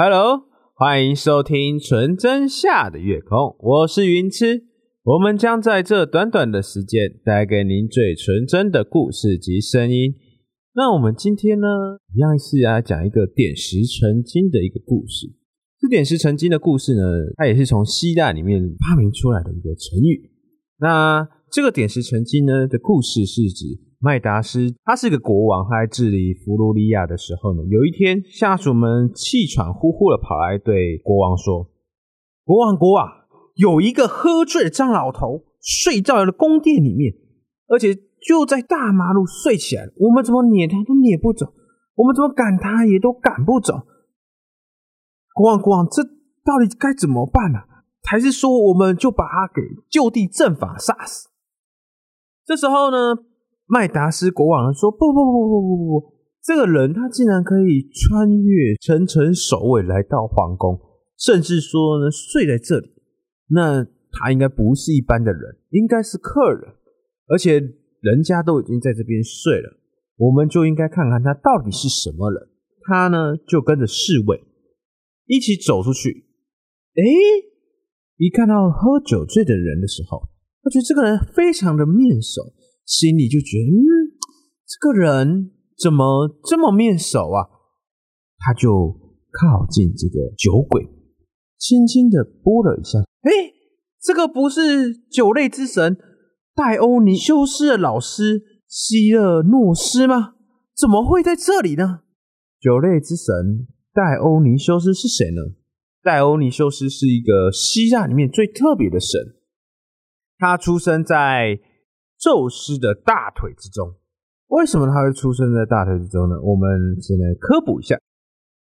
Hello，欢迎收听纯真下的月空，我是云痴。我们将在这短短的时间带给您最纯真的故事及声音。那我们今天呢，一样是来讲一个点石成金的一个故事。这点石成金的故事呢，它也是从希腊里面发明出来的一个成语。那这个点石成金呢的故事是指麦达斯，他是个国王，他在治理弗罗利亚的时候呢，有一天下属们气喘呼呼的跑来对国王说：“国王，国王。”有一个喝醉的张老头睡在了宫殿里面，而且就在大马路睡起来了。我们怎么撵他都撵不走，我们怎么赶他也都赶不走。国王，国王，这到底该怎么办呢？还是说我们就把他给就地正法杀死？这时候呢，麦达斯国王说：“不不不不不不不，这个人他竟然可以穿越层层守卫来到皇宫，甚至说呢睡在这里。”那他应该不是一般的人，应该是客人，而且人家都已经在这边睡了，我们就应该看看他到底是什么人。他呢就跟着侍卫一起走出去。哎，一看到喝酒醉的人的时候，他觉得这个人非常的面熟，心里就觉得，嗯，这个人怎么这么面熟啊？他就靠近这个酒鬼。轻轻的拨了一下，哎，这个不是酒类之神戴欧尼修斯的老师希勒诺斯吗？怎么会在这里呢？酒类之神戴欧尼修斯是谁呢？戴欧尼修斯是一个希腊里面最特别的神，他出生在宙斯的大腿之中。为什么他会出生在大腿之中呢？我们先来科普一下。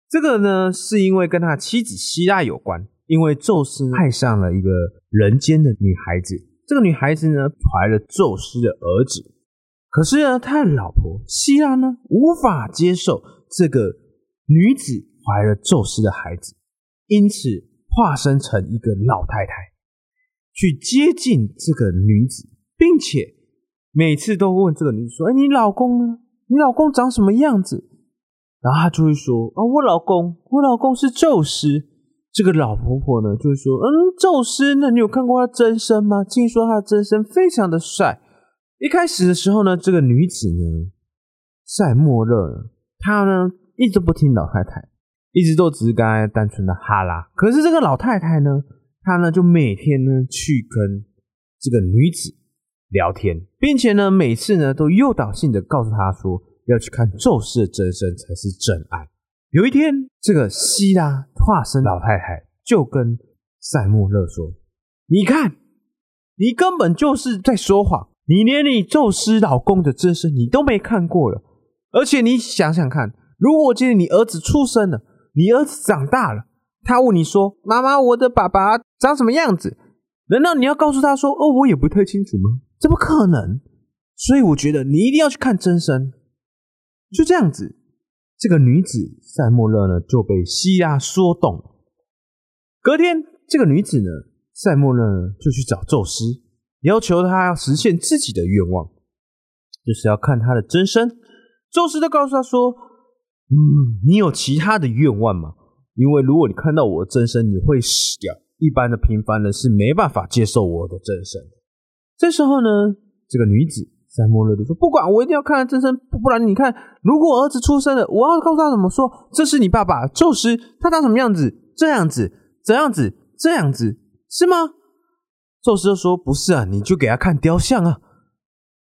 这个呢，是因为跟他妻子希拉有关。因为宙斯爱上了一个人间的女孩子，这个女孩子呢怀了宙斯的儿子。可是呢，他的老婆希拉呢无法接受这个女子怀了宙斯的孩子，因此化身成一个老太太，去接近这个女子，并且每次都问这个女子说：“哎，你老公呢？你老公长什么样子？”然后他就会说：“啊，我老公，我老公是宙斯。”这个老婆婆呢，就会说：“嗯，宙斯，那你有看过他真身吗？听说他的真身非常的帅。”一开始的时候呢，这个女子呢，塞莫勒，她呢一直不听老太太，一直都只是刚才单纯的哈拉。可是这个老太太呢，她呢就每天呢去跟这个女子聊天，并且呢每次呢都诱导性的告诉他说。要去看宙斯的真身才是真爱。有一天，这个希拉化身老太太就跟塞莫勒说：“你看，你根本就是在说谎，你连你宙斯老公的真身你都没看过了。而且你想想看，如果今天你儿子出生了，你儿子长大了，他问你说：‘妈妈，我的爸爸长什么样子？’难道你要告诉他说：‘哦，我也不太清楚吗？’怎么可能？所以我觉得你一定要去看真身。”就这样子，这个女子塞莫勒呢就被希拉说动。隔天，这个女子呢塞莫勒呢就去找宙斯，要求他要实现自己的愿望，就是要看他的真身。宙斯就告诉他说：“嗯，你有其他的愿望吗？因为如果你看到我的真身，你会死掉。一般的平凡人是没办法接受我的真身。”这时候呢，这个女子。塞莫勒就说：“不管，我一定要看真身，不然你看，如果儿子出生了，我要告诉他怎么说？这是你爸爸宙斯，他长什么样子？这样子，怎样子？这样子，是吗？”宙斯就说：“不是啊，你就给他看雕像啊。”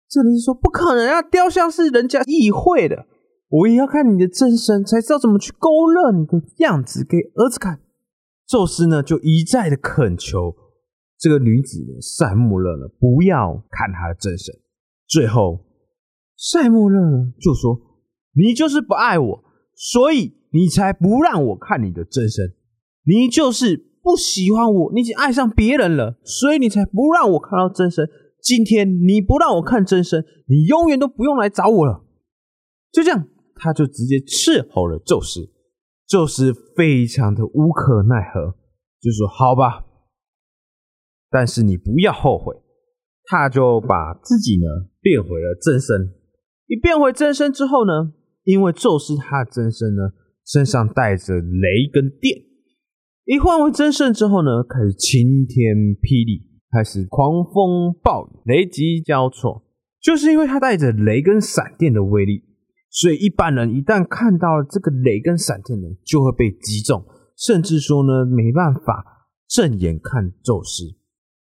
这里说：“不可能啊，雕像是人家议会的，我也要看你的真身，才知道怎么去勾勒你的样子给儿子看。”宙斯呢，就一再的恳求这个女子呢，塞莫勒呢，不要看他的真身。最后，塞莫勒就说：“你就是不爱我，所以你才不让我看你的真身。你就是不喜欢我，你已经爱上别人了，所以你才不让我看到真身。今天你不让我看真身，你永远都不用来找我了。”就这样，他就直接伺候了宙斯。宙斯非常的无可奈何，就说：“好吧，但是你不要后悔。”他就把自己呢变回了真身。一变回真身之后呢，因为宙斯他的真身呢身上带着雷跟电。一换为真身之后呢，开始晴天霹雳，开始狂风暴雨，雷击交错。就是因为他带着雷跟闪电的威力，所以一般人一旦看到这个雷跟闪电呢，就会被击中，甚至说呢没办法正眼看宙斯。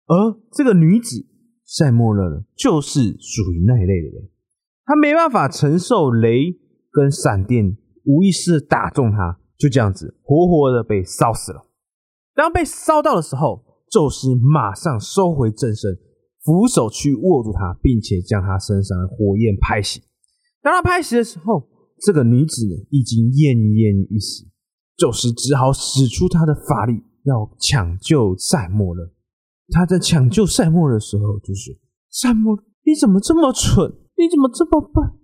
而这个女子塞莫勒呢，就是属于那一类的人，她没办法承受雷跟闪电无意识打中她，就这样子活活的被烧死了。当被烧到的时候，宙斯马上收回正身。扶手去握住她，并且将她身上的火焰拍熄。当他拍熄的时候，这个女子呢已经奄奄一息，宙斯只好使出他的法力要抢救赛莫勒。他在抢救赛莫的时候，就说：“赛莫，你怎么这么蠢？你怎么这么笨？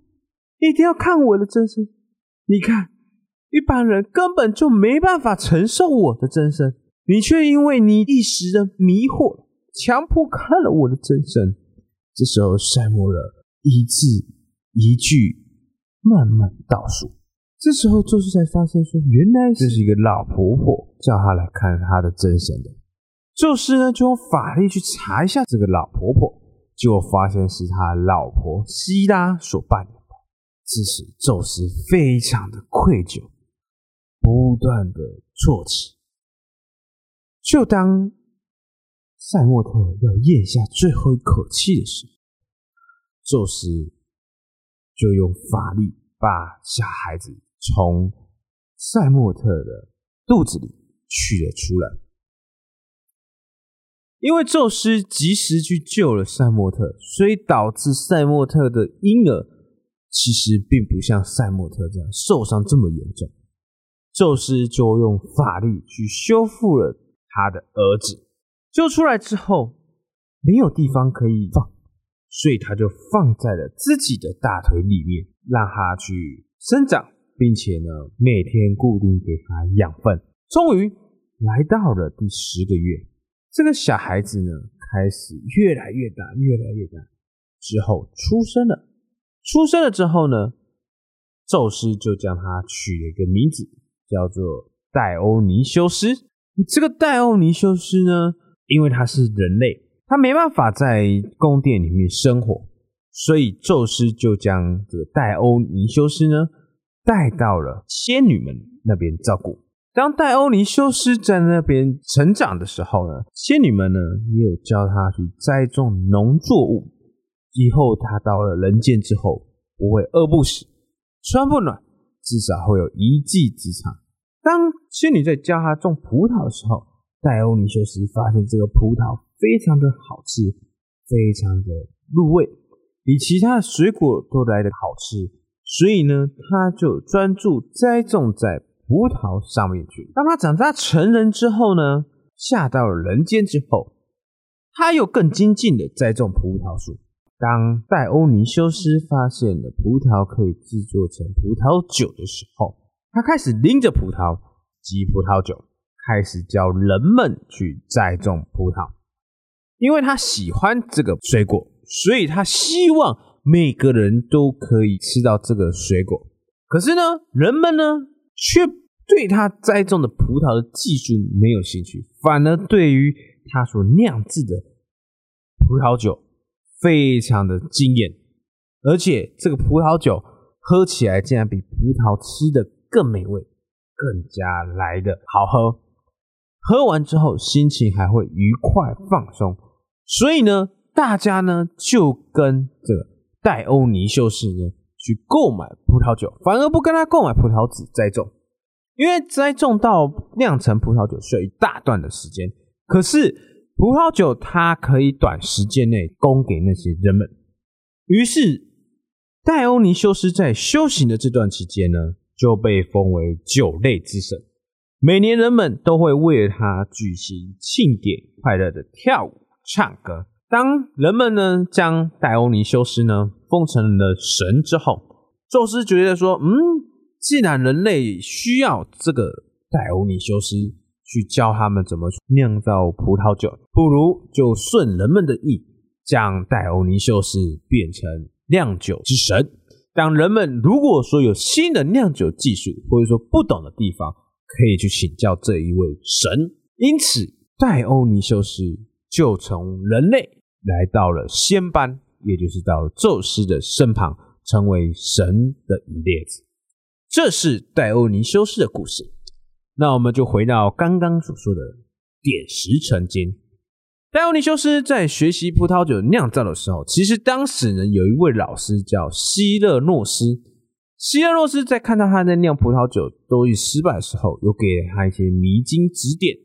一定要看我的真身！你看，一般人根本就没办法承受我的真身，你却因为你一时的迷惑。”强迫看了我的真身，这时候塞莫勒一字一句慢慢倒数。这时候宙斯才发现说，原来这是一个老婆婆叫他来看他的真身的。宙斯呢就用法力去查一下这个老婆婆，结果发现是他老婆希拉所扮演的。这时宙斯非常的愧疚，不断的啜泣。就当。赛莫特要咽下最后一口气的时候，宙斯就用法力把小孩子从赛莫特的肚子里取了出来。因为宙斯及时去救了赛莫特，所以导致赛莫特的婴儿其实并不像赛莫特这样受伤这么严重。宙斯就用法力去修复了他的儿子。救出来之后，没有地方可以放，所以他就放在了自己的大腿里面，让他去生长，并且呢，每天固定给他养分。终于来到了第十个月，这个小孩子呢，开始越来越大，越来越大，之后出生了。出生了之后呢，宙斯就将他取了一个名字，叫做戴欧尼修斯。这个戴欧尼修斯呢？因为他是人类，他没办法在宫殿里面生活，所以宙斯就将这个戴欧尼修斯呢带到了仙女们那边照顾。当戴欧尼修斯在那边成长的时候呢，仙女们呢也有教他去栽种农作物，以后他到了人间之后不会饿不死、穿不暖，至少会有一技之长。当仙女在教他种葡萄的时候，戴欧尼修斯发现这个葡萄非常的好吃，非常的入味，比其他的水果都来的好吃，所以呢，他就专注栽种在葡萄上面去。当他长大成人之后呢，下到了人间之后，他又更精进的栽种葡萄树。当戴欧尼修斯发现了葡萄可以制作成葡萄酒的时候，他开始拎着葡萄挤葡萄酒。开始教人们去栽种葡萄，因为他喜欢这个水果，所以他希望每个人都可以吃到这个水果。可是呢，人们呢却对他栽种的葡萄的技术没有兴趣，反而对于他所酿制的葡萄酒非常的惊艳，而且这个葡萄酒喝起来竟然比葡萄吃的更美味，更加来的好喝。喝完之后，心情还会愉快放松，所以呢，大家呢就跟这个戴欧尼修士呢去购买葡萄酒，反而不跟他购买葡萄籽栽种，因为栽种到酿成葡萄酒需要一大段的时间，可是葡萄酒它可以短时间内供给那些人们，于是戴欧尼修斯在修行的这段期间呢，就被封为酒类之神。每年人们都会为他举行庆典，快乐的跳舞、唱歌。当人们呢将戴欧尼修斯呢封成了神之后，宙斯觉得说：“嗯，既然人类需要这个戴欧尼修斯去教他们怎么酿造葡萄酒，不如就顺人们的意，将戴欧尼修斯变成酿酒之神。当人们如果说有新的酿酒技术，或者说不懂的地方，可以去请教这一位神。因此，戴欧尼修斯就从人类来到了仙班，也就是到宙斯的身旁，成为神的一列子。这是戴欧尼修斯的故事。那我们就回到刚刚所说的点石成金。戴欧尼修斯在学习葡萄酒酿造的时候，其实当时呢有一位老师叫希勒诺斯。希勒诺斯在看到他在酿葡萄酒都已失败的时候，有给了他一些迷津指点。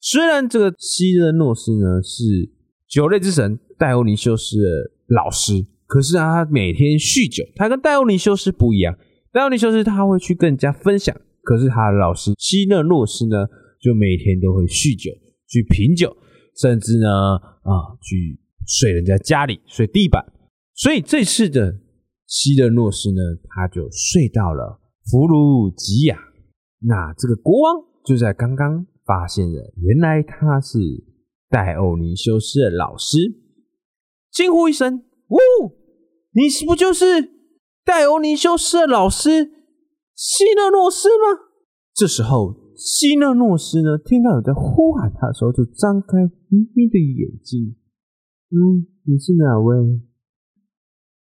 虽然这个希勒诺斯呢是酒类之神戴欧尼修斯的老师，可是啊，他每天酗酒。他跟戴欧尼修斯不一样，戴欧尼修斯他会去更加分享，可是他的老师希勒诺斯呢，就每天都会酗酒，去品酒。甚至呢，啊，去睡人家家里，睡地板。所以这次的希勒诺斯呢，他就睡到了弗鲁吉亚。那这个国王就在刚刚发现了，原来他是戴欧尼修斯的老师，惊呼一声：“呜，你是不就是戴欧尼修斯的老师希勒诺斯吗？”这时候。希勒诺斯呢，听到有在呼喊他的时候，就张开迷迷的眼睛。嗯，你是哪位？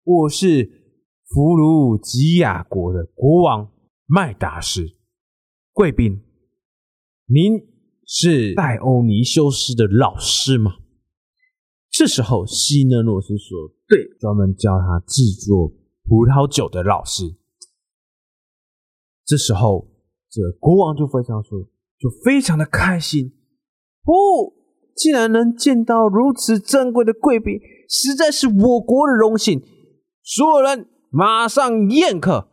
我是弗鲁吉亚国的国王麦达斯，贵宾。您是戴欧尼修斯的老师吗？这时候，希勒诺斯说：“对，专门教他制作葡萄酒的老师。”这时候。这国王就非常说，就非常的开心哦！竟然能见到如此珍贵的贵宾，实在是我国的荣幸。所有人马上宴客，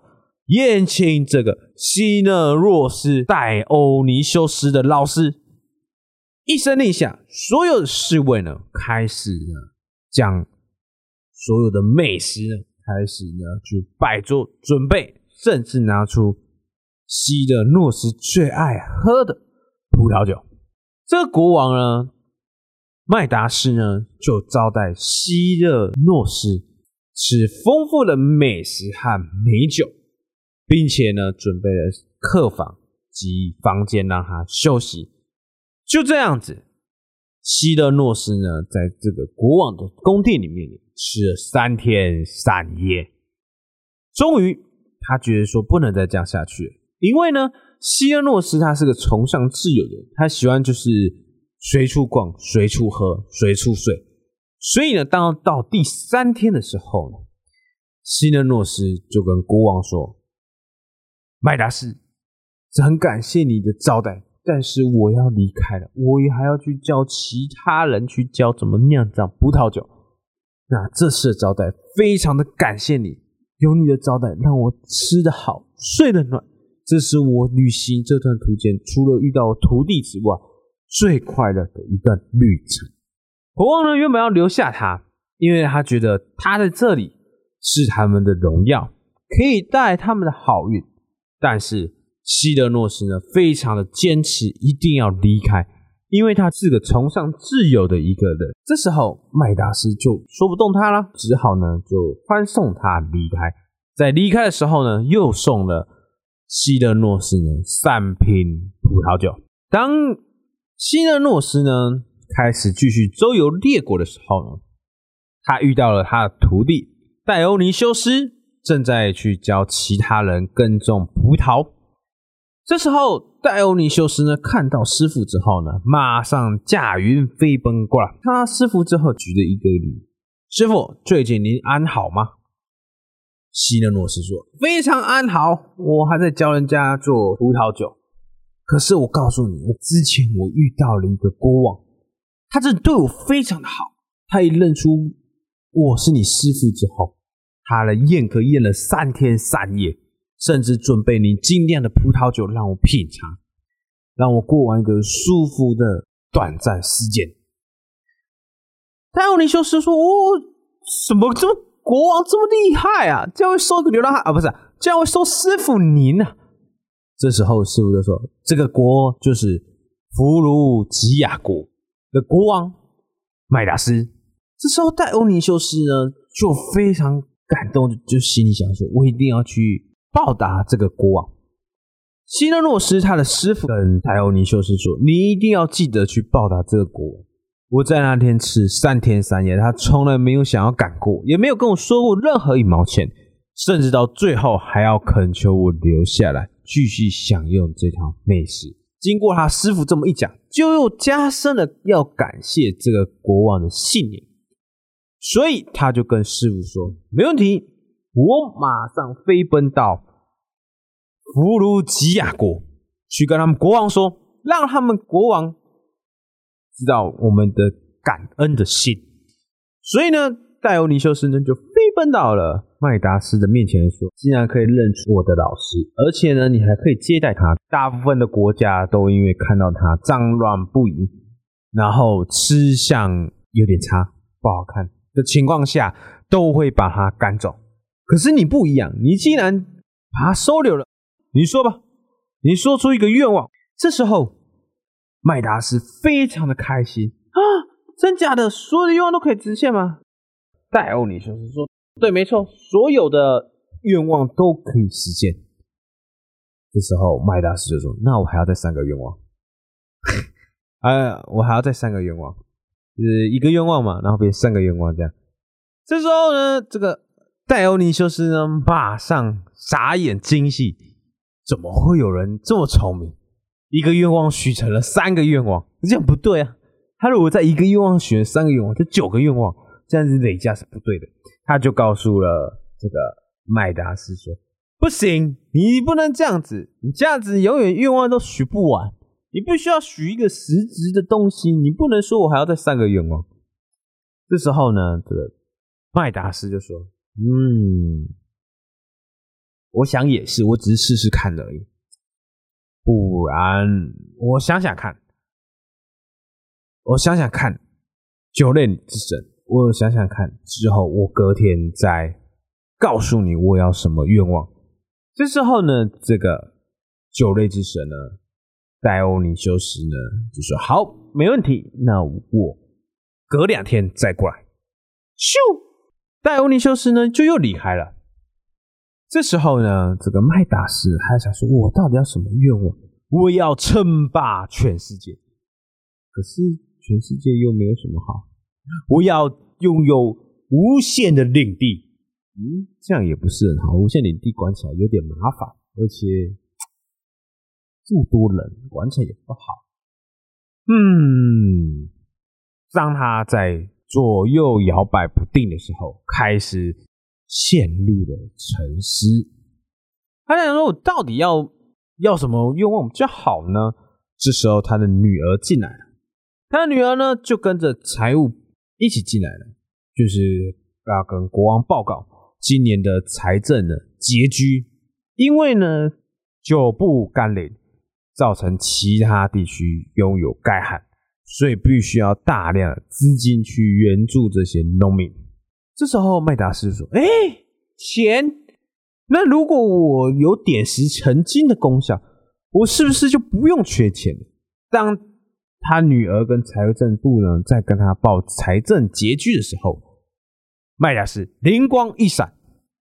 宴请这个希勒若斯戴欧尼修斯的老师。一声令下，所有的侍卫呢，开始呢，将所有的美食呢，开始呢，去摆桌准备，甚至拿出。希勒诺斯最爱喝的葡萄酒，这个国王呢，麦达斯呢，就招待希勒诺斯吃丰富的美食和美酒，并且呢，准备了客房及房间让他休息。就这样子，希勒诺斯呢，在这个国王的宫殿里面吃了三天三夜，终于他觉得说不能再这样下去了。因为呢，希尔诺斯他是个崇尚自由的人，他喜欢就是随处逛、随处喝、随处睡。所以呢，当到第三天的时候呢，希尔诺斯就跟国王说：“麦达斯，很感谢你的招待，但是我要离开了，我也还要去教其他人去教怎么酿造葡萄酒。那这次的招待非常的感谢你，有你的招待让我吃得好、睡得暖。”这是我旅行这段途间，除了遇到徒弟之外，最快乐的一段旅程。国王呢，原本要留下他，因为他觉得他在这里是他们的荣耀，可以带他们的好运。但是希德诺斯呢，非常的坚持，一定要离开，因为他是个崇尚自由的一个人。这时候麦达斯就说不动他了，只好呢就欢送他离开。在离开的时候呢，又送了。希勒诺斯呢，三瓶葡萄酒。当希勒诺斯呢开始继续周游列国的时候呢，他遇到了他的徒弟戴欧尼修斯，正在去教其他人耕种葡萄。这时候，戴欧尼修斯呢看到师傅之后呢，马上驾云飞奔过来。看到师傅之后，举着一个礼：“师傅，最近您安好吗？”希勒诺斯说：“非常安好，我还在教人家做葡萄酒。可是我告诉你，我之前我遇到了一个国王，他真的对我非常的好。他一认出我是你师傅之后，他的宴客宴了三天三夜，甚至准备你精酿的葡萄酒让我品尝，让我过完一个舒服的短暂时间。”戴奥尼修斯说：“哦什么这么？”国王这么厉害啊！竟然会收个流浪汉啊？不是，竟然会收师傅您呢？这时候师傅就说：“这个国就是弗鲁吉亚国的国王麦达斯。”这时候戴欧尼修斯呢就非常感动，就心里想说：“我一定要去报答这个国王。”希勒诺斯他的师傅跟泰欧尼修斯说：“你一定要记得去报答这个国王。”我在那天吃三天三夜，他从来没有想要赶过，也没有跟我说过任何一毛钱，甚至到最后还要恳求我留下来继续享用这条美食。经过他师傅这么一讲，就又加深了要感谢这个国王的信念。所以他就跟师傅说：“没问题，我马上飞奔到弗鲁吉亚国，去跟他们国王说，让他们国王知道我们的感恩的心。”所以呢，戴欧尼修斯呢就飞奔到了。麦达斯的面前说：“竟然可以认出我的老师，而且呢，你还可以接待他。大部分的国家都因为看到他脏乱不已，然后吃相有点差，不好看的情况下，都会把他赶走。可是你不一样，你竟然把他收留了。你说吧，你说出一个愿望。这时候，麦达斯非常的开心啊！真假的，所有的愿望都可以实现吗？戴欧尼修斯说。对，没错，所有的愿望都可以实现。这时候，麦达斯就说：“那我还要再三个愿望，哎，我还要再三个愿望，就是一个愿望嘛，然后变三个愿望这样。”这时候呢，这个戴欧尼修斯呢，马上傻眼惊喜，怎么会有人这么聪明？一个愿望许成了三个愿望，这样不对啊！他如果在一个愿望许了三个愿望，就九个愿望，这样子累加是不对的。他就告诉了这个麦达斯说：“不行，你不能这样子，你这样子永远愿望都许不完。你必须要许一个实质的东西，你不能说我还要再三个愿望。”这时候呢，这个麦达斯就说：“嗯，我想也是，我只是试试看而已。不然，我想想看，我想想看，九类之神。”我想想看，之后我隔天再告诉你我要什么愿望。这时候呢，这个酒类之神呢，戴欧尼修斯呢就说：“好，没问题，那我隔两天再过来。”咻，戴欧尼修斯呢就又离开了。这时候呢，这个麦达斯还想说：“我到底要什么愿望？我要称霸全世界。可是全世界又没有什么好。”我要拥有无限的领地，嗯，这样也不是很好。无限领地管起来有点麻烦，而且这么多人管起来也不好。嗯，当他在左右摇摆不定的时候，开始陷入了沉思。他想说：“我到底要要什么愿望比较好呢？”这时候，他的女儿进来了。他的女儿呢，就跟着财务。一起进来了，就是要跟国王报告今年的财政呢拮据，因为呢久不甘霖，造成其他地区拥有干旱，所以必须要大量资金去援助这些农民。这时候麦达斯说：“哎，钱？那如果我有点石成金的功效，我是不是就不用缺钱？”当他女儿跟财政部呢，在跟他报财政拮据的时候，麦达斯灵光一闪，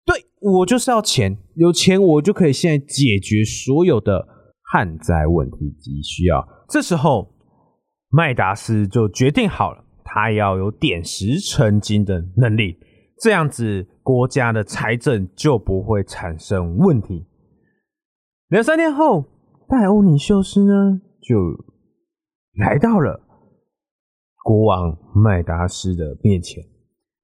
对我就是要钱，有钱我就可以现在解决所有的旱灾问题及需要。这时候，麦达斯就决定好了，他要有点石成金的能力，这样子国家的财政就不会产生问题。两三天后，戴欧尼修斯呢就。来到了国王麦达斯的面前，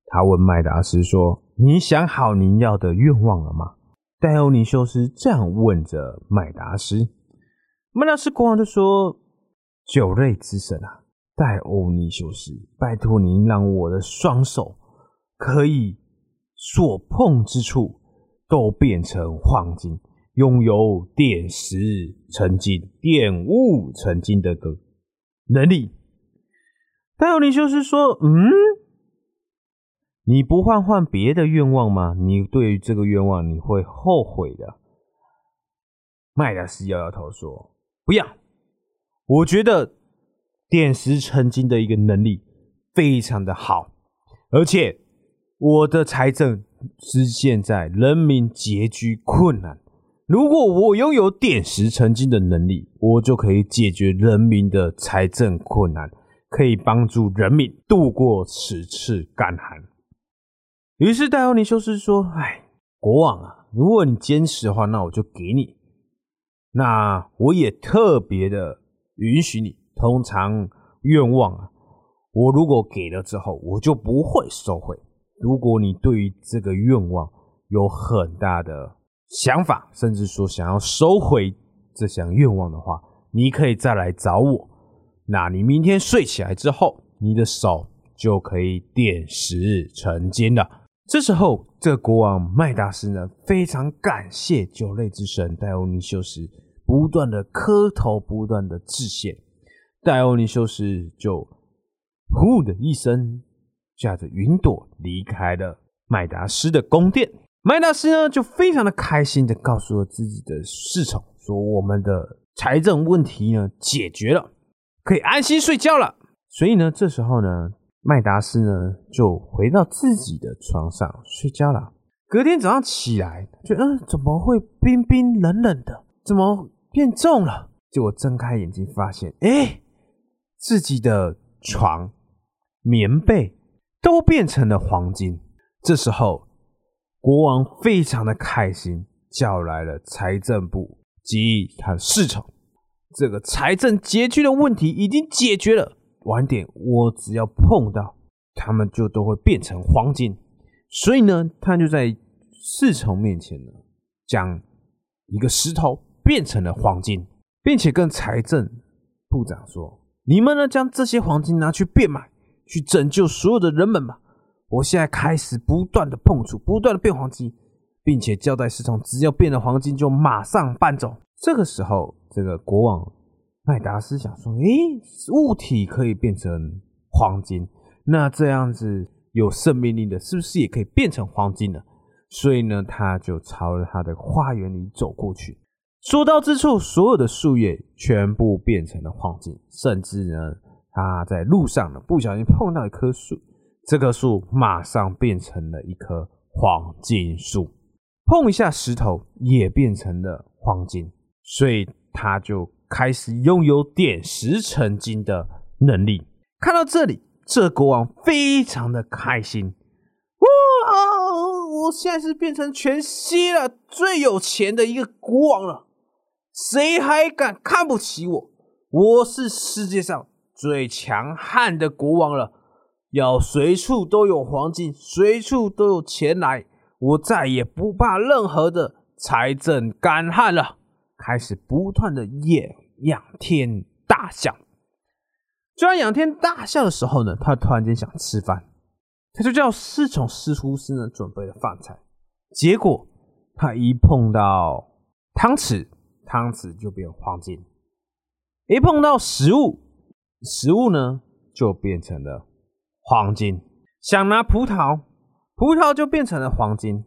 他问麦达斯说：“你想好您要的愿望了吗？”戴欧尼修斯这样问着麦达斯。麦达斯国王就说：“酒类之神啊，戴欧尼修斯，拜托您让我的双手可以所碰之处都变成黄金，拥有点石成金、点物成金的个。”能力，戴欧尼修斯说：“嗯，你不换换别的愿望吗？你对于这个愿望你会后悔的。”麦达斯摇摇头说：“不要，我觉得点石成金的一个能力非常的好，而且我的财政是现在人民拮据困难。如果我拥有点石成金的能力，我就可以解决人民的财政困难，可以帮助人民度过此次干旱。”于是戴欧尼修斯说：“哎，国王啊，如果你坚持的话，那我就给你。那我也特别的允许你。通常愿望啊，我如果给了之后，我就不会收回。如果你对于这个愿望有很大的想法，甚至说想要收回这项愿望的话，你可以再来找我。那你明天睡起来之后，你的手就可以点石成金了。”这时候，这个国王麦达斯呢，非常感谢酒类之神戴欧尼修斯，不断的磕头，不断的致谢。戴欧尼修斯就呼的一声，驾着云朵离开了麦达斯的宫殿。麦达斯呢，就非常的开心的告诉了自己的侍从，说：“我们的财政问题呢，解决了，可以安心睡觉了。”所以呢，这时候呢。麦达斯呢，就回到自己的床上睡觉了。隔天早上起来，就嗯，怎么会冰冰冷冷的？怎么变重了？结果睁开眼睛，发现，哎，自己的床、棉被都变成了黄金。这时候，国王非常的开心，叫来了财政部及他的侍从。这个财政拮据的问题已经解决了。晚点，我只要碰到他们，就都会变成黄金。所以呢，他就在侍从面前呢，将一个石头变成了黄金，并且跟财政部长说：“你们呢，将这些黄金拿去变卖，去拯救所有的人们吧。”我现在开始不断的碰触，不断的变黄金，并且交代侍从，只要变了黄金，就马上搬走。这个时候，这个国王。麦达斯想说：“诶，物体可以变成黄金，那这样子有生命力的，是不是也可以变成黄金呢？”所以呢，他就朝着他的花园里走过去。所到之处，所有的树叶全部变成了黄金，甚至呢，他在路上呢不小心碰到一棵树，这棵树马上变成了一棵黄金树。碰一下石头也变成了黄金，所以他就。开始拥有点石成金的能力。看到这里，这国王非常的开心。哇！我现在是变成全希腊最有钱的一个国王了，谁还敢看不起我？我是世界上最强悍的国王了，要随处都有黄金，随处都有钱来，我再也不怕任何的财政干旱了。开始不断的演仰天大笑，就在仰天大笑的时候呢，他突然间想吃饭，他就叫侍从师厨师呢准备了饭菜，结果他一碰到汤匙，汤匙就变黄金；一碰到食物，食物呢就变成了黄金。想拿葡萄，葡萄就变成了黄金。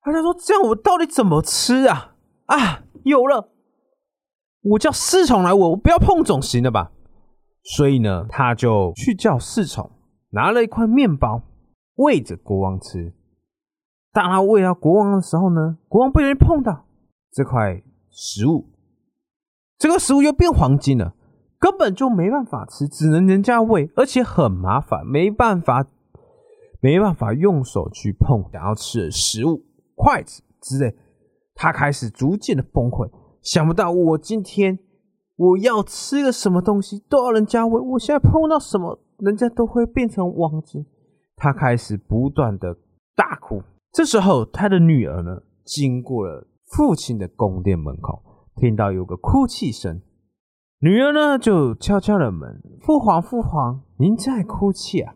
他就说：“这样我到底怎么吃啊？啊！”有了，我叫侍从来，我我不要碰总行了吧？所以呢，他就去叫侍从拿了一块面包喂着国王吃。当他喂到国王的时候呢，国王不小心碰到这块食物，这个食物又变黄金了，根本就没办法吃，只能人家喂，而且很麻烦，没办法，没办法用手去碰想要吃的食物，筷子之类。他开始逐渐的崩溃，想不到我今天我要吃个什么东西都要人家喂，我现在碰到什么人家都会变成黄金。他开始不断的大哭。这时候，他的女儿呢经过了父亲的宫殿门口，听到有个哭泣声，女儿呢就敲敲了门：“父皇，父皇，您在哭泣啊？”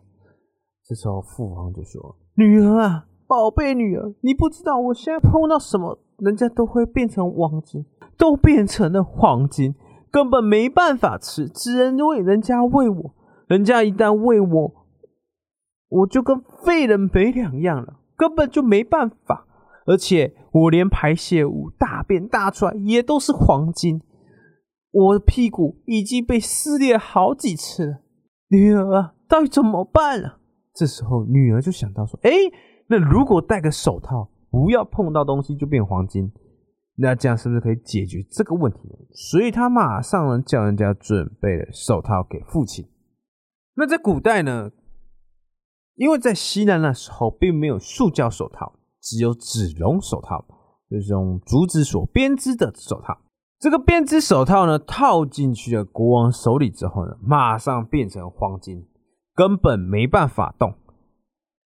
这时候，父皇就说：“女儿啊，宝贝女儿，你不知道我现在碰到什么。”人家都会变成黄金，都变成了黄金，根本没办法吃，只能喂人家喂我。人家一旦喂我，我就跟废人没两样了，根本就没办法。而且我连排泄物、大便大出来也都是黄金，我的屁股已经被撕裂好几次了。女儿啊，到底怎么办啊？这时候，女儿就想到说：“哎。”那如果戴个手套，不要碰到东西就变黄金，那这样是不是可以解决这个问题呢？所以他马上呢叫人家准备了手套给父亲。那在古代呢，因为在西南那时候并没有塑胶手套，只有纸绒手套，就是用竹子所编织的手套。这个编织手套呢，套进去了国王手里之后呢，马上变成黄金，根本没办法动，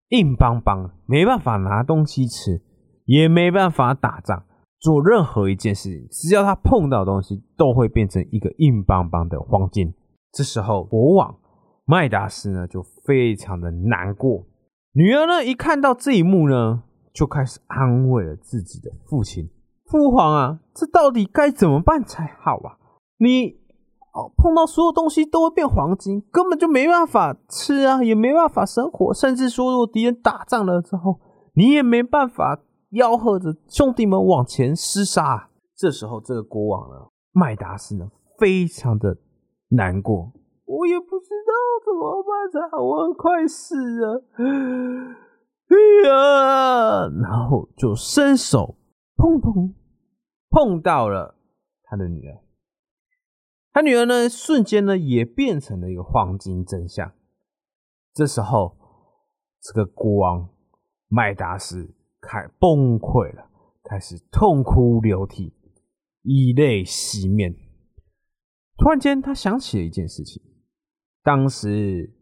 硬邦邦，没办法拿东西吃，也没办法打仗，做任何一件事情，只要他碰到东西，都会变成一个硬邦邦的黄金。这时候，国王麦达斯呢，就非常的难过。女儿呢，一看到这一幕呢，就开始安慰了自己的父亲。父皇啊，这到底该怎么办才好啊？你哦，碰到所有东西都会变黄金，根本就没办法吃啊，也没办法生活，甚至说，如果敌人打仗了之后，你也没办法吆喝着兄弟们往前厮杀。这时候，这个国王呢，麦达斯呢，非常的难过，我也不知道怎么办才好，我快死了，哎呀，然后就伸手碰碰。碰到了他的女儿，他女儿呢，瞬间呢也变成了一个黄金真相。这时候，这个国王麦达斯开崩溃了，开始痛哭流涕，以泪洗面。突然间，他想起了一件事情：当时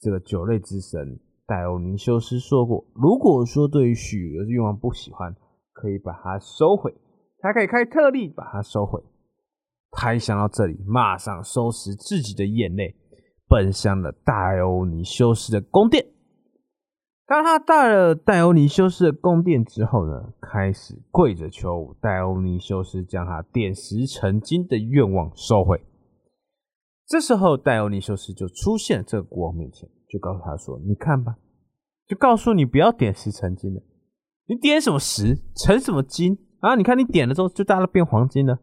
这个酒类之神戴欧尼修斯说过，如果说对于许的愿望不喜欢，可以把它收回。他可以开特例把它收回。他一想到这里，马上收拾自己的眼泪，奔向了戴欧尼修斯的宫殿。当他到了戴欧尼修斯的宫殿之后呢，开始跪着求戴欧尼修斯将他点石成金的愿望收回。这时候，戴欧尼修斯就出现在这个国王面前，就告诉他说：“你看吧，就告诉你不要点石成金了，你点什么石成什么金。”啊！你看，你点了之后就大了变黄金了，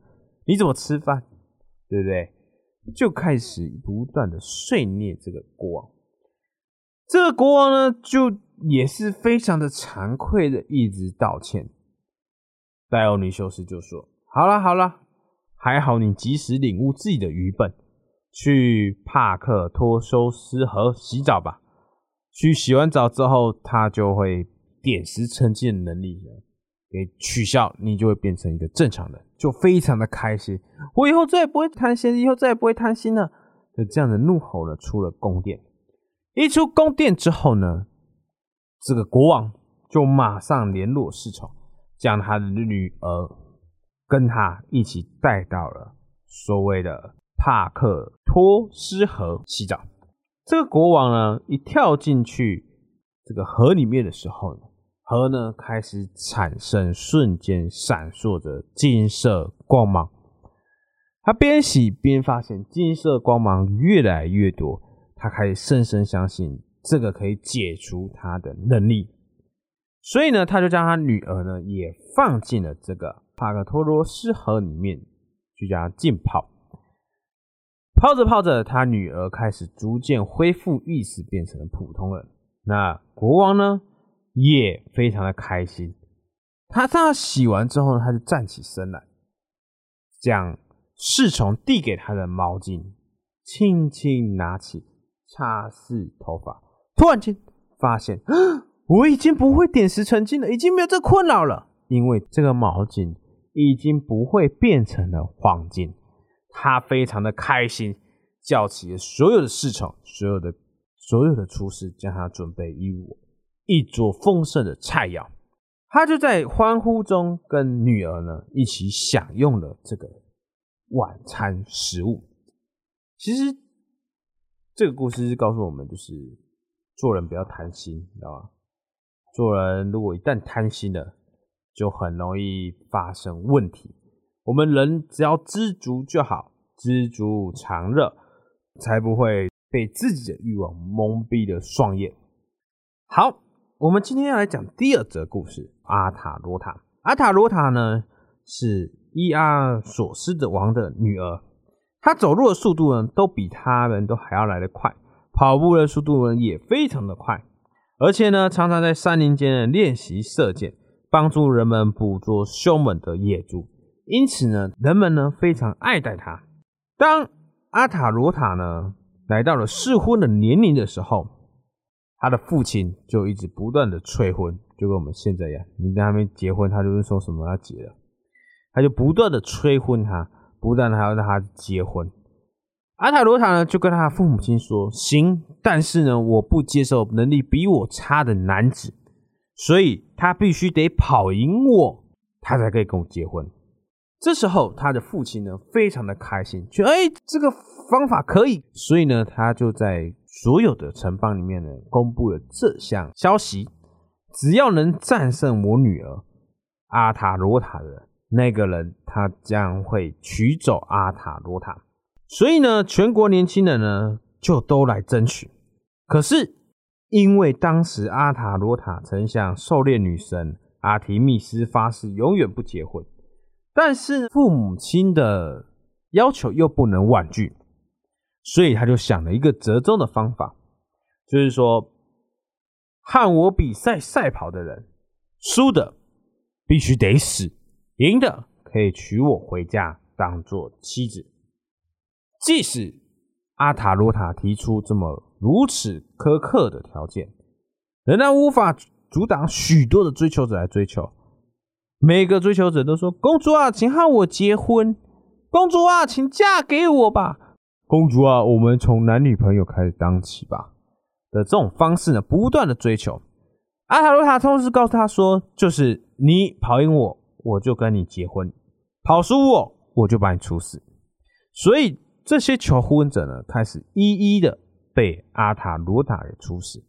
你怎么吃饭？对不对？就开始不断的碎念这个国王。这个国王呢，就也是非常的惭愧的一直道歉。戴欧尼修斯就说：“好了好了，还好你及时领悟自己的愚笨，去帕克托修斯河洗澡吧。去洗完澡之后，他就会点石成金的能力了。”给取消，你就会变成一个正常人，就非常的开心。我以后再也不会贪心，以后再也不会贪心了。就这样的怒吼了，出了宫殿。一出宫殿之后呢，这个国王就马上联络侍从，将他的女儿跟他一起带到了所谓的帕克托斯河洗澡。这个国王呢，一跳进去这个河里面的时候呢。河呢开始产生瞬间闪烁着金色光芒，他边洗边发现金色光芒越来越多，他开始深深相信这个可以解除他的能力，所以呢，他就将他女儿呢也放进了这个帕克托罗斯河里面去将它浸泡，泡着泡着，他女儿开始逐渐恢复意识，变成了普通人。那国王呢？也非常的开心。他他洗完之后呢，他就站起身来，将侍从递给他的毛巾轻轻拿起，擦拭头发。突然间发现，我已经不会点石成金了，已经没有这困扰了，因为这个毛巾已经不会变成了黄金。他非常的开心，叫起了所有的侍从，所有的所有的厨师，将他准备一。一桌丰盛的菜肴，他就在欢呼中跟女儿呢一起享用了这个晚餐食物。其实这个故事是告诉我们，就是做人不要贪心，知道吗？做人如果一旦贪心了，就很容易发生问题。我们人只要知足就好，知足常乐，才不会被自己的欲望蒙蔽了双眼。好。我们今天要来讲第二则故事——阿塔罗塔。阿塔罗塔呢是伊阿索斯的王的女儿，她走路的速度呢都比他们都还要来得快，跑步的速度呢也非常的快，而且呢，常常在山林间练习射箭，帮助人们捕捉凶猛的野猪。因此呢，人们呢非常爱戴他。当阿塔罗塔呢来到了适婚的年龄的时候，他的父亲就一直不断的催婚，就跟我们现在一样，你还没结婚，他就是说什么要结了，他就不断的催婚他，不断的还要让他结婚。阿塔罗塔呢，就跟他的父母亲说：“行，但是呢，我不接受能力比我差的男子，所以他必须得跑赢我，他才可以跟我结婚。”这时候，他的父亲呢，非常的开心，觉得哎，这个方法可以，所以呢，他就在所有的城邦里面呢，公布了这项消息：只要能战胜我女儿阿塔罗塔的那个人，他将会取走阿塔罗塔。所以呢，全国年轻人呢就都来争取。可是因为当时阿塔罗塔曾向狩猎女神阿提密斯发誓永远不结婚，但是父母亲的要求又不能婉拒，所以他就想了一个折中的方法，就是说和我比赛赛跑的人输的必须得死，赢的可以娶我回家当做妻子。即使阿塔罗塔提出这么如此苛刻的条件，仍然无法阻挡许多的追求者来追求。每个追求者都说：“公主啊，请和我结婚！公主啊，请嫁给我吧！公主啊，我们从男女朋友开始当起吧。”的这种方式呢，不断的追求。阿塔罗塔同时告诉他说：“就是你跑赢我，我就跟你结婚；跑输我，我就把你处死。”所以。这些求婚者呢，开始一一的被阿塔罗塔给处死，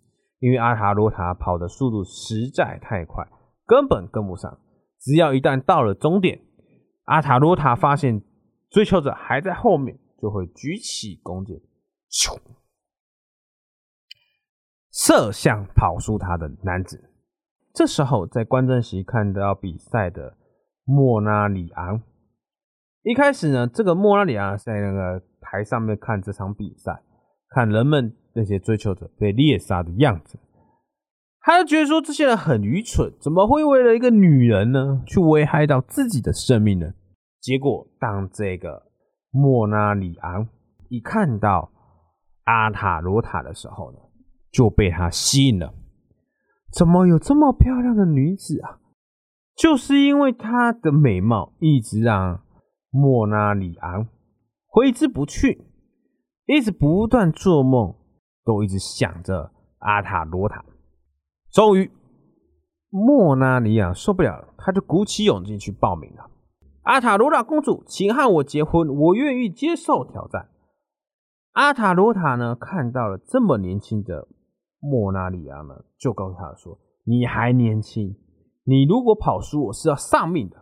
因为阿塔罗塔跑的速度实在太快，根本跟不上。只要一旦到了终点，阿塔罗塔发现追求者还在后面，就会举起弓箭，咻，射向跑输他的男子。这时候，在观众席看到比赛的莫纳里昂。一开始呢，这个莫拉里昂在那个台上面看这场比赛，看人们那些追求者被猎杀的样子，他就觉得说这些人很愚蠢，怎么会为了一个女人呢，去危害到自己的生命呢？结果当这个莫拉里昂一看到阿塔罗塔的时候呢，就被他吸引了。怎么有这么漂亮的女子啊？就是因为她的美貌，一直让。莫纳里昂挥之不去，一直不断做梦，都一直想着阿塔罗塔。终于，莫纳里亚受不了了，他就鼓起勇气去报名了。阿塔罗塔公主，请和我结婚，我愿意接受挑战。阿塔罗塔呢，看到了这么年轻的莫纳里亚呢，就告诉他说：“你还年轻，你如果跑输，我是要丧命的。”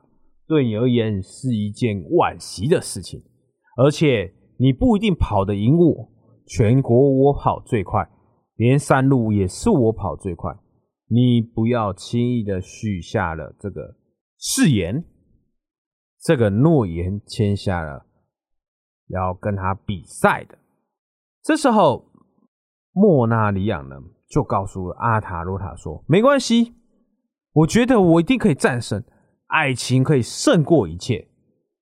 对你而言是一件惋惜的事情，而且你不一定跑得赢我。全国我跑最快，连山路也是我跑最快。你不要轻易的许下了这个誓言，这个诺言签下了，要跟他比赛的。这时候，莫纳里亚呢就告诉阿塔罗塔说：“没关系，我觉得我一定可以战胜。”爱情可以胜过一切，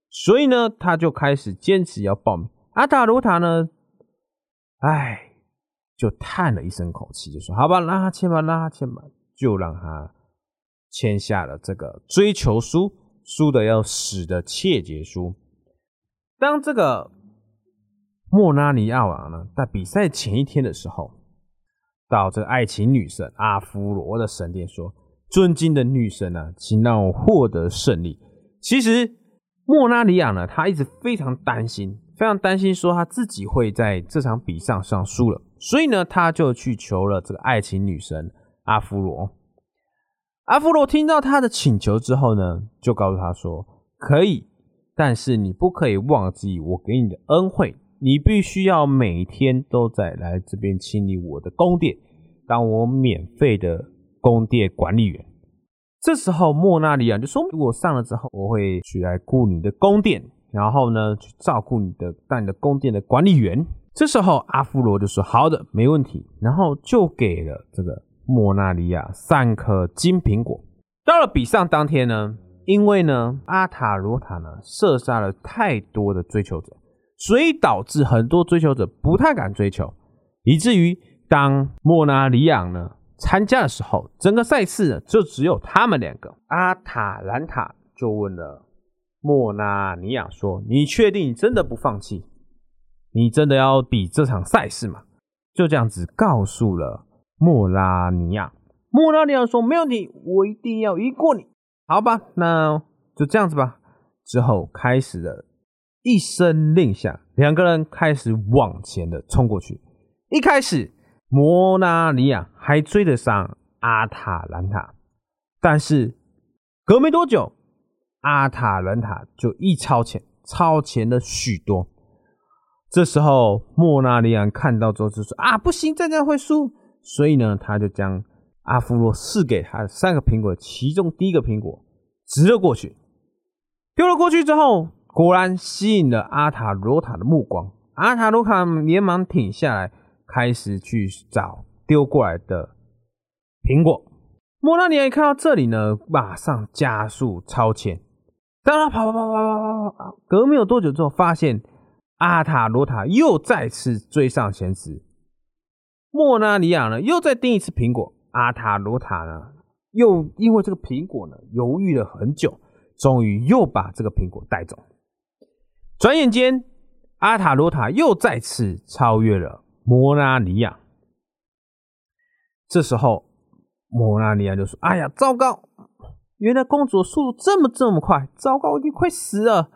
所以呢，他就开始坚持要报名。阿塔罗塔呢，唉，就叹了一声口气，就说：“好吧，让他签吧，让他签吧。”就让他签下了这个追求书，输的要死的切结书。当这个莫拉尼奥王呢，在比赛前一天的时候，到这个爱情女神阿芙罗的神殿说。尊敬的女神呢，请让我获得胜利。其实莫拉里亚呢，他一直非常担心，非常担心说他自己会在这场比赛上输了，所以呢，他就去求了这个爱情女神阿芙罗。阿芙罗听到他的请求之后呢，就告诉他说：“可以，但是你不可以忘记我给你的恩惠，你必须要每天都在来这边清理我的宫殿，当我免费的。”宫殿管理员，这时候莫纳里亚就说：“如果上了之后，我会去来雇你的宫殿，然后呢，去照顾你的，当你的宫殿的管理员。”这时候阿芙罗就说：“好的，没问题。”然后就给了这个莫纳里亚三颗金苹果。到了比赛当天呢，因为呢阿塔罗塔呢射杀了太多的追求者，所以导致很多追求者不太敢追求，以至于当莫纳里亚呢参加的时候，整个赛事就只有他们两个。阿塔兰塔就问了莫纳尼亚说：“你确定真的不放弃？你真的要比这场赛事吗？”就这样子告诉了莫拉尼亚。莫拉尼亚说：“没问题，我一定要赢过你。”好吧，那就这样子吧。之后开始了，一声令下，两个人开始往前的冲过去。一开始，莫拉尼亚还追得上阿塔兰塔，但是隔没多久，阿塔兰塔就一超前，超前了许多。这时候，莫拉尼亚看到之后就说：“啊，不行，再这样会输。”所以呢，他就将阿芙洛赐给他的三个苹果，其中第一个苹果直了过去，丢了过去之后，果然吸引了阿塔罗塔的目光。阿塔罗塔连忙停下来，开始去找丢过来的苹果。莫拉尼亚看到这里呢，马上加速超前。当他跑跑跑跑跑跑跑，隔没有多久之后，发现阿塔罗塔又再次追上前时，莫拉尼亚呢又再订一次苹果。阿塔罗塔呢，又因为这个苹果呢，犹豫了很久，终于又把这个苹果带走。转眼间，阿塔罗塔又再次超越了莫拉尼亚。这时候，莫拉尼亚就说：“哎呀，糟糕！原来公主速度这么这么快，糟糕，我已经快死了！”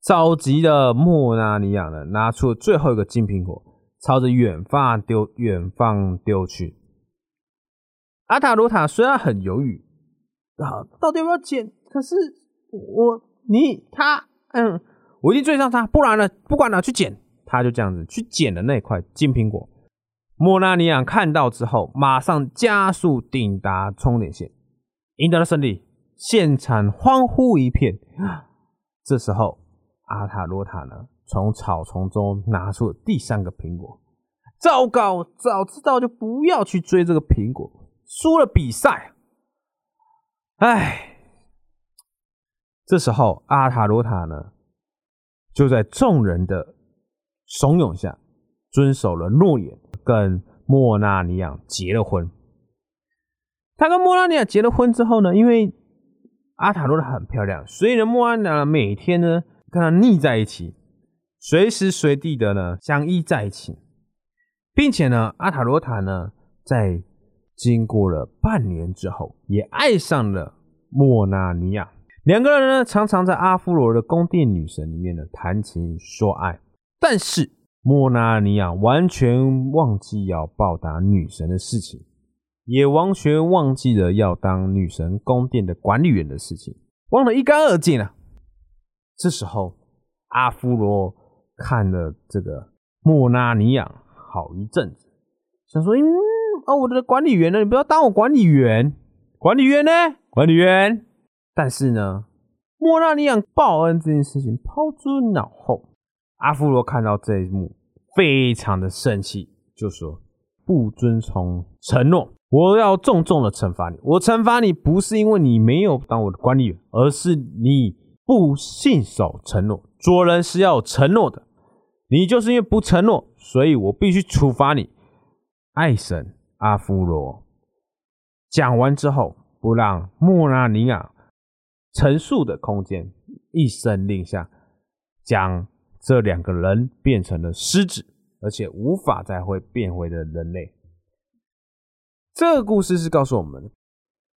着急的莫拉尼亚呢，拿出了最后一个金苹果，朝着远方丢，远方丢去。阿塔罗塔虽然很犹豫，啊，到底要不要捡？可是我、你、他，嗯，我一定追上他，不然呢，不管哪去捡。他就这样子去捡了那块金苹果。莫纳尼亚看到之后，马上加速抵达终点线，赢得了胜利，现场欢呼一片。这时候，阿塔罗塔呢，从草丛中拿出了第三个苹果。糟糕，早知道就不要去追这个苹果。输了比赛，唉，这时候阿塔罗塔呢，就在众人的怂恿下，遵守了诺言，跟莫纳尼亚结了婚。他跟莫纳尼亚结了婚之后呢，因为阿塔罗塔很漂亮，所以呢，莫纳尼亚每天呢跟他腻在一起，随时随地的呢相依在一起，并且呢，阿塔罗塔呢在。经过了半年之后，也爱上了莫纳尼亚。两个人呢，常常在阿夫罗的宫殿女神里面呢谈情说爱。但是莫纳尼亚完全忘记要报答女神的事情，也完全忘记了要当女神宫殿的管理员的事情，忘得一干二净啊！这时候，阿夫罗看了这个莫纳尼亚好一阵子，想说：“嗯。”哦，我的管理员呢？你不要当我管理员，管理员呢？管理员。但是呢，莫纳尼亚报恩这件事情抛诸脑后。阿夫罗看到这一幕，非常的生气，就说：“不遵从承诺，我要重重的惩罚你。我惩罚你不是因为你没有当我的管理员，而是你不信守承诺。做人是要承诺的，你就是因为不承诺，所以我必须处罚你。”爱神。阿芙罗讲完之后，不让莫拉尼亚陈述的空间，一声令下，将这两个人变成了狮子，而且无法再会变回的人类。这个故事是告诉我们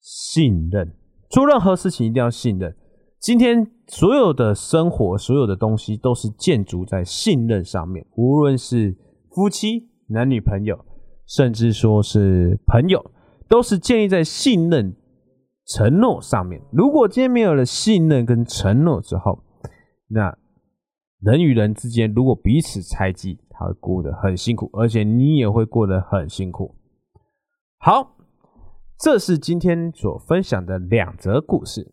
信任，做任何事情一定要信任。今天所有的生活，所有的东西都是建筑在信任上面，无论是夫妻、男女朋友。甚至说是朋友，都是建立在信任、承诺上面。如果今天没有了信任跟承诺之后，那人与人之间如果彼此猜忌，他会过得很辛苦，而且你也会过得很辛苦。好，这是今天所分享的两则故事。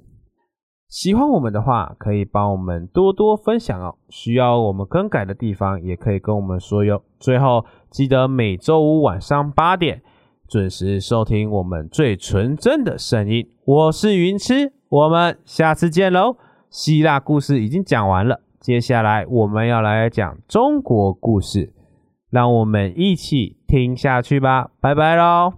喜欢我们的话，可以帮我们多多分享哦。需要我们更改的地方，也可以跟我们说哟。最后，记得每周五晚上八点准时收听我们最纯真的声音。我是云痴，我们下次见喽。希腊故事已经讲完了，接下来我们要来讲中国故事，让我们一起听下去吧。拜拜喽。